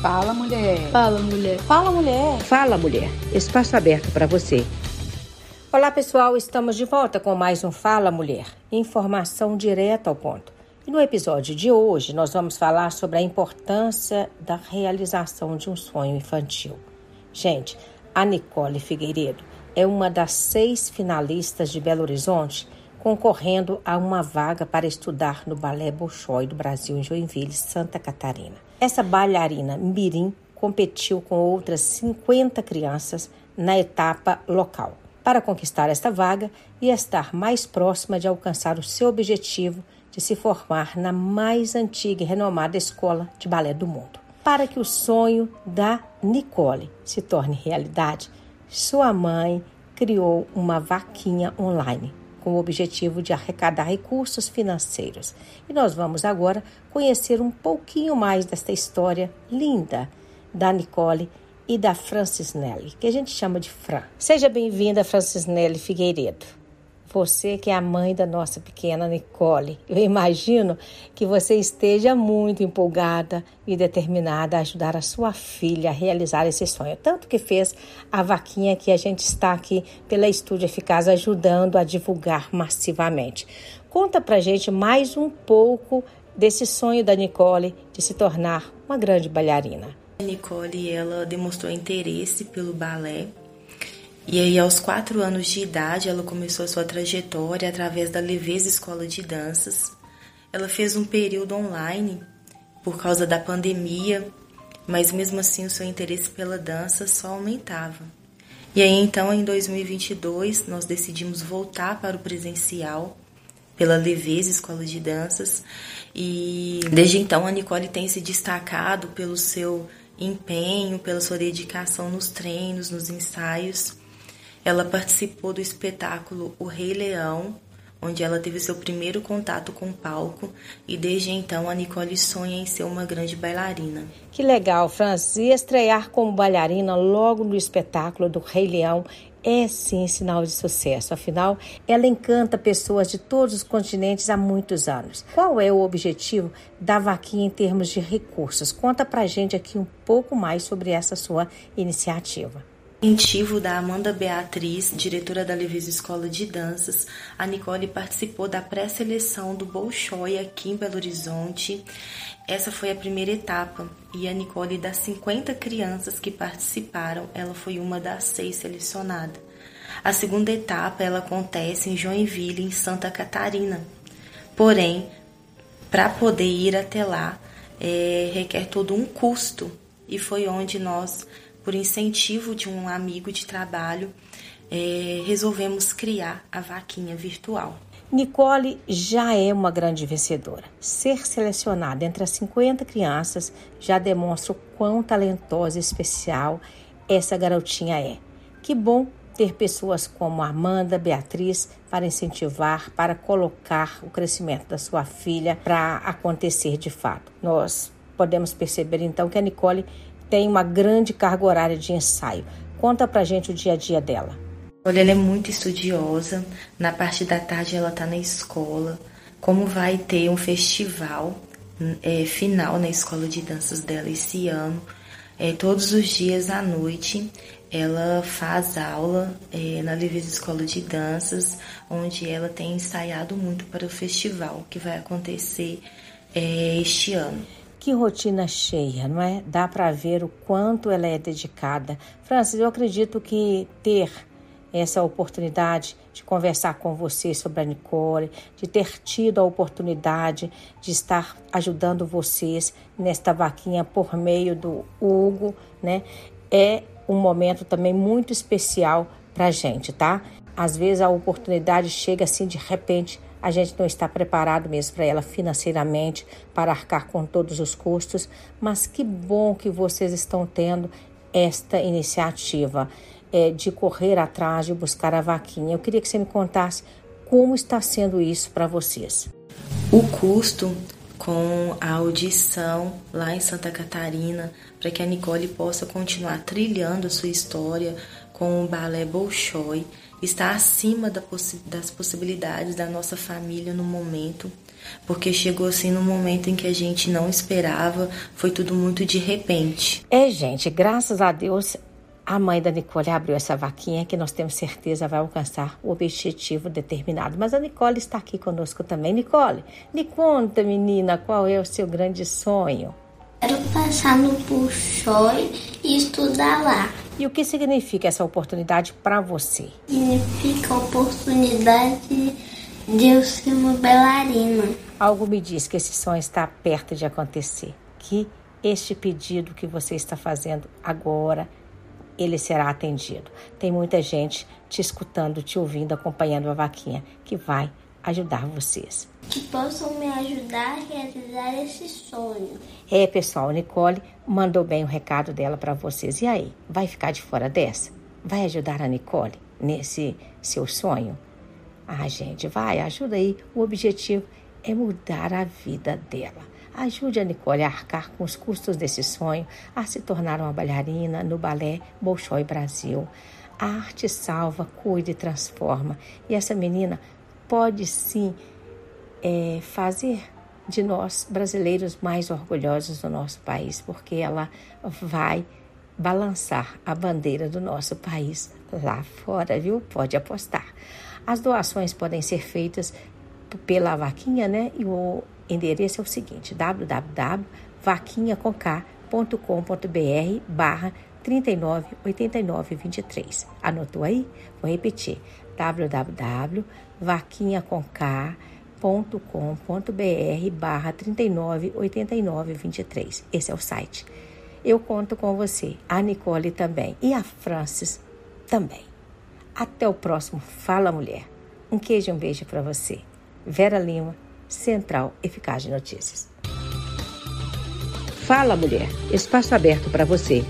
Fala, mulher. Fala, mulher. Fala, mulher. Fala, mulher. Espaço aberto para você. Olá, pessoal. Estamos de volta com mais um Fala, mulher. Informação direta ao ponto. E no episódio de hoje, nós vamos falar sobre a importância da realização de um sonho infantil. Gente, a Nicole Figueiredo é uma das seis finalistas de Belo Horizonte concorrendo a uma vaga para estudar no Balé Bolshoi do Brasil em Joinville, Santa Catarina. Essa bailarina mirim competiu com outras 50 crianças na etapa local para conquistar esta vaga e estar mais próxima de alcançar o seu objetivo de se formar na mais antiga e renomada escola de balé do mundo. Para que o sonho da Nicole se torne realidade, sua mãe criou uma vaquinha online com o objetivo de arrecadar recursos financeiros. E nós vamos agora conhecer um pouquinho mais desta história linda da Nicole e da Francis Nelly, que a gente chama de Fran. Seja bem-vinda, Francis Nelly Figueiredo. Você que é a mãe da nossa pequena Nicole, eu imagino que você esteja muito empolgada e determinada a ajudar a sua filha a realizar esse sonho. Tanto que fez a vaquinha que a gente está aqui pela Estúdio Eficaz ajudando a divulgar massivamente. Conta pra gente mais um pouco desse sonho da Nicole de se tornar uma grande bailarina. A Nicole ela demonstrou interesse pelo balé e aí, aos quatro anos de idade, ela começou a sua trajetória através da Leveza Escola de Danças. Ela fez um período online por causa da pandemia, mas mesmo assim o seu interesse pela dança só aumentava. E aí, então, em 2022, nós decidimos voltar para o presencial pela Leveza Escola de Danças e desde então a Nicole tem se destacado pelo seu empenho, pela sua dedicação nos treinos, nos ensaios. Ela participou do espetáculo O Rei Leão, onde ela teve seu primeiro contato com o palco e desde então a Nicole sonha em ser uma grande bailarina. Que legal, Francis. E estrear como bailarina logo no espetáculo do Rei Leão é sim sinal de sucesso. Afinal, ela encanta pessoas de todos os continentes há muitos anos. Qual é o objetivo da vaquinha em termos de recursos? Conta pra gente aqui um pouco mais sobre essa sua iniciativa incentivo da Amanda Beatriz, diretora da Levisa Escola de Danças, a Nicole participou da pré-seleção do Bolshoi aqui em Belo Horizonte. Essa foi a primeira etapa e a Nicole, das 50 crianças que participaram, ela foi uma das seis selecionadas. A segunda etapa ela acontece em Joinville, em Santa Catarina. Porém, para poder ir até lá, é, requer todo um custo e foi onde nós por incentivo de um amigo de trabalho, é, resolvemos criar a vaquinha virtual. Nicole já é uma grande vencedora. Ser selecionada entre as 50 crianças já demonstra o quão talentosa e especial essa garotinha é. Que bom ter pessoas como Amanda, Beatriz para incentivar, para colocar o crescimento da sua filha para acontecer de fato. Nós podemos perceber então que a Nicole tem uma grande carga horária de ensaio. Conta pra gente o dia a dia dela. Olha, ela é muito estudiosa. Na parte da tarde ela tá na escola. Como vai ter um festival é, final na escola de danças dela esse ano, é, todos os dias à noite ela faz aula é, na Leveza Escola de Danças, onde ela tem ensaiado muito para o festival que vai acontecer é, este ano. Que rotina cheia, não é? Dá para ver o quanto ela é dedicada. Francis, eu acredito que ter essa oportunidade de conversar com você sobre a Nicole, de ter tido a oportunidade de estar ajudando vocês nesta vaquinha por meio do Hugo, né? É um momento também muito especial para a gente, tá? Às vezes a oportunidade chega assim de repente a gente não está preparado mesmo para ela financeiramente, para arcar com todos os custos, mas que bom que vocês estão tendo esta iniciativa é, de correr atrás de buscar a vaquinha. Eu queria que você me contasse como está sendo isso para vocês. O custo com a audição lá em Santa Catarina, para que a Nicole possa continuar trilhando a sua história com o balé Bolshoi, está acima da possi das possibilidades da nossa família no momento. porque chegou assim no momento em que a gente não esperava, foi tudo muito de repente. É, gente, graças a Deus a mãe da Nicole abriu essa vaquinha que nós temos certeza vai alcançar o objetivo determinado. Mas a Nicole está aqui conosco também. Nicole, me conta, menina, qual é o seu grande sonho? Quero passar no Puxói e estudar lá. E o que significa essa oportunidade para você? Significa a oportunidade de eu ser uma bailarina. Algo me diz que esse sonho está perto de acontecer. Que este pedido que você está fazendo agora ele será atendido. Tem muita gente te escutando, te ouvindo, acompanhando a vaquinha que vai ajudar vocês. Que possam me ajudar a realizar esse sonho. É, pessoal, Nicole mandou bem o recado dela para vocês. E aí, vai ficar de fora dessa? Vai ajudar a Nicole nesse seu sonho? Ah, gente, vai, ajuda aí. O objetivo é mudar a vida dela. Ajude a Nicole a arcar com os custos desse sonho, a se tornar uma bailarina no balé Bolshoi Brasil. A arte salva, cuida e transforma. E essa menina pode sim é, fazer de nós brasileiros mais orgulhosos do nosso país, porque ela vai balançar a bandeira do nosso país lá fora, viu? Pode apostar. As doações podem ser feitas pela vaquinha, né? E o endereço é o seguinte: www.vaquinhacomk.com.br barra 398923. Anotou aí? Vou repetir: www.vaquinhacomk.com.br barra 398923. Esse é o site. Eu conto com você, a Nicole também e a Francis também. Até o próximo Fala Mulher. Um queijo e um beijo para você. Vera Lima, Central Eficaz de Notícias. Fala Mulher, espaço aberto para você